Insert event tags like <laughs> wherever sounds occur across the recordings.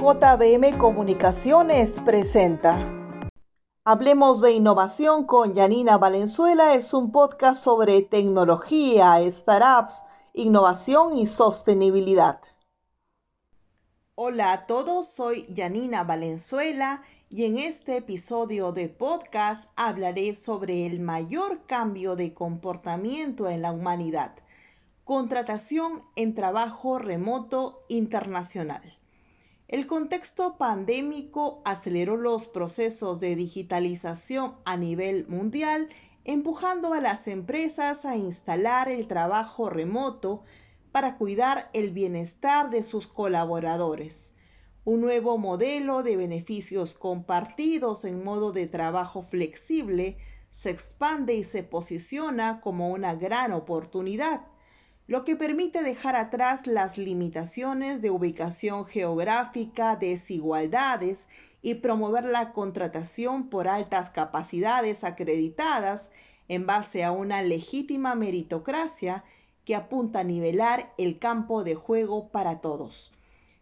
JBM Comunicaciones presenta. Hablemos de innovación con Yanina Valenzuela es un podcast sobre tecnología, startups, innovación y sostenibilidad. Hola a todos, soy Yanina Valenzuela y en este episodio de podcast hablaré sobre el mayor cambio de comportamiento en la humanidad, contratación en trabajo remoto internacional. El contexto pandémico aceleró los procesos de digitalización a nivel mundial, empujando a las empresas a instalar el trabajo remoto para cuidar el bienestar de sus colaboradores. Un nuevo modelo de beneficios compartidos en modo de trabajo flexible se expande y se posiciona como una gran oportunidad lo que permite dejar atrás las limitaciones de ubicación geográfica, desigualdades y promover la contratación por altas capacidades acreditadas en base a una legítima meritocracia que apunta a nivelar el campo de juego para todos.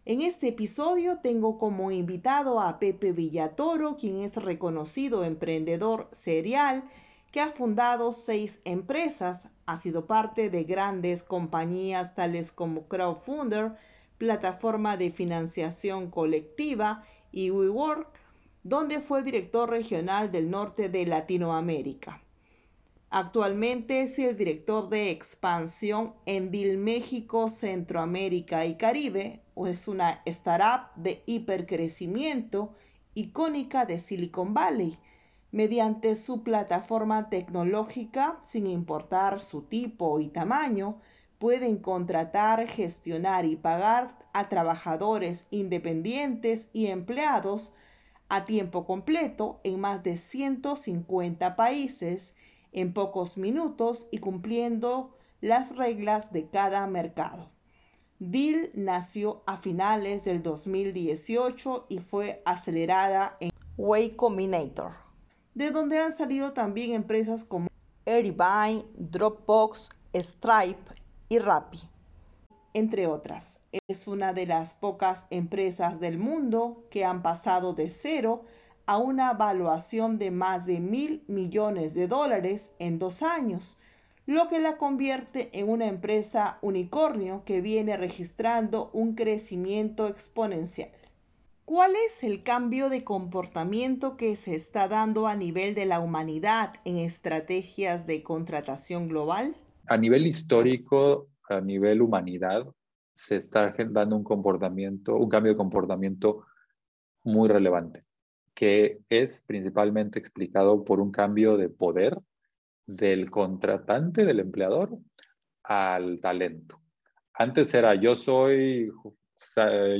En este episodio tengo como invitado a Pepe Villatoro, quien es reconocido emprendedor serial, que ha fundado seis empresas, ha sido parte de grandes compañías tales como Crowdfunder, plataforma de financiación colectiva, y WeWork, donde fue director regional del norte de Latinoamérica. Actualmente es el director de expansión en Bill México, Centroamérica y Caribe, o es una startup de hipercrecimiento icónica de Silicon Valley mediante su plataforma tecnológica, sin importar su tipo y tamaño, pueden contratar, gestionar y pagar a trabajadores independientes y empleados a tiempo completo en más de 150 países en pocos minutos y cumpliendo las reglas de cada mercado. Deal nació a finales del 2018 y fue acelerada en Way Combinator de donde han salido también empresas como Airbnb, Dropbox, Stripe y Rappi, entre otras. Es una de las pocas empresas del mundo que han pasado de cero a una valuación de más de mil millones de dólares en dos años, lo que la convierte en una empresa unicornio que viene registrando un crecimiento exponencial. ¿Cuál es el cambio de comportamiento que se está dando a nivel de la humanidad en estrategias de contratación global? A nivel histórico, a nivel humanidad, se está dando un comportamiento, un cambio de comportamiento muy relevante, que es principalmente explicado por un cambio de poder del contratante, del empleador, al talento. Antes era yo soy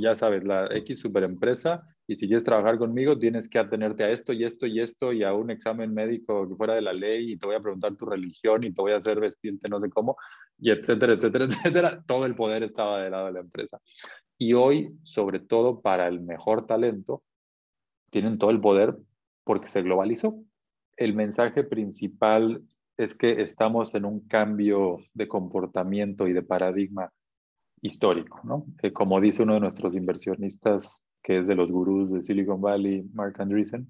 ya sabes, la X superempresa y si quieres trabajar conmigo tienes que atenerte a esto y esto y esto y a un examen médico que fuera de la ley y te voy a preguntar tu religión y te voy a hacer vestirte no sé cómo y etcétera, etcétera, <laughs> etcétera. Todo el poder estaba del lado de la empresa. Y hoy, sobre todo para el mejor talento, tienen todo el poder porque se globalizó. El mensaje principal es que estamos en un cambio de comportamiento y de paradigma histórico, ¿no? Como dice uno de nuestros inversionistas, que es de los gurús de Silicon Valley, Mark Andreessen,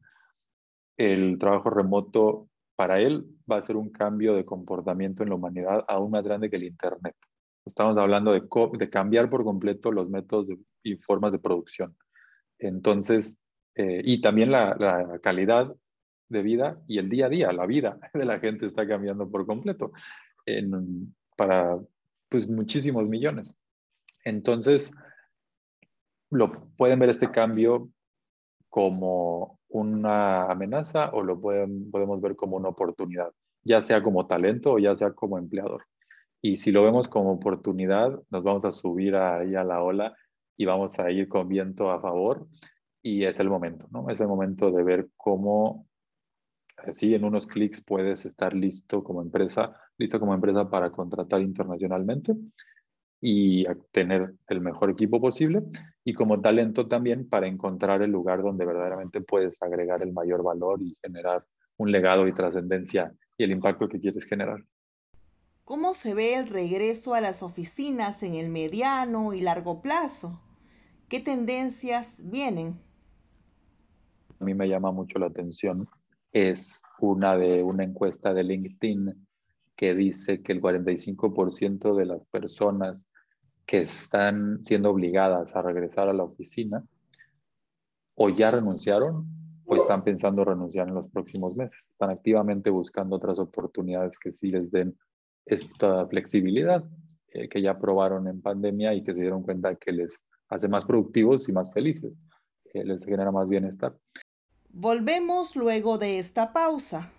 el trabajo remoto para él va a ser un cambio de comportamiento en la humanidad aún más grande que el Internet. Estamos hablando de, cambiar por completo los métodos y formas de producción. Entonces, eh, y también la, calidad de vida y el día a día, la vida <laughs> de la gente está cambiando por completo para pues, muchísimos millones. Entonces, lo pueden ver este cambio como una amenaza o lo podemos ver como una oportunidad, ya sea como talento o ya sea como empleador. Y si lo vemos como oportunidad, nos vamos a subir ahí a la ola y vamos a ir con viento a favor y es el momento, ¿no? Es el momento de ver cómo, si en unos clics puedes estar listo como empresa, listo como empresa para contratar internacionalmente y tener el mejor equipo posible y como talento también para encontrar el lugar donde verdaderamente puedes agregar el mayor valor y generar un legado y trascendencia y el impacto que quieres generar. ¿Cómo se ve el regreso a las oficinas en el mediano y largo plazo? ¿Qué tendencias vienen? A mí me llama mucho la atención. Es una de una encuesta de LinkedIn que dice que el 45% de las personas que están siendo obligadas a regresar a la oficina o ya renunciaron o están pensando renunciar en los próximos meses. Están activamente buscando otras oportunidades que sí les den esta flexibilidad eh, que ya probaron en pandemia y que se dieron cuenta que les hace más productivos y más felices, eh, les genera más bienestar. Volvemos luego de esta pausa.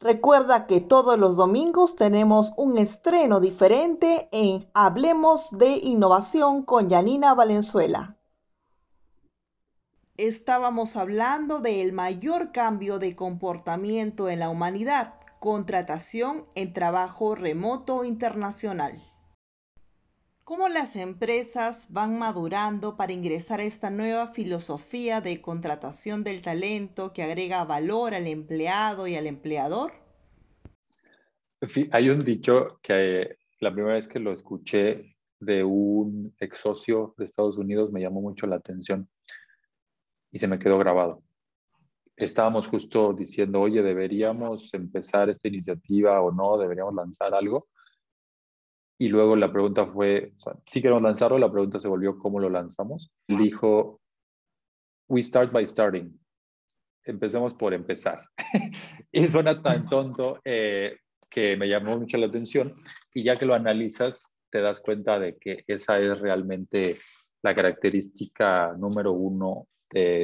Recuerda que todos los domingos tenemos un estreno diferente en Hablemos de Innovación con Janina Valenzuela. Estábamos hablando del mayor cambio de comportamiento en la humanidad, contratación en trabajo remoto internacional. ¿Cómo las empresas van madurando para ingresar a esta nueva filosofía de contratación del talento que agrega valor al empleado y al empleador? Hay un dicho que la primera vez que lo escuché de un ex socio de Estados Unidos me llamó mucho la atención y se me quedó grabado. Estábamos justo diciendo, oye, deberíamos empezar esta iniciativa o no, deberíamos lanzar algo. Y luego la pregunta fue, si queremos lanzarlo, la pregunta se volvió, ¿cómo lo lanzamos? dijo, we start by starting. Empecemos por empezar. <laughs> y suena tan tonto eh, que me llamó mucho la atención. Y ya que lo analizas, te das cuenta de que esa es realmente la característica número uno de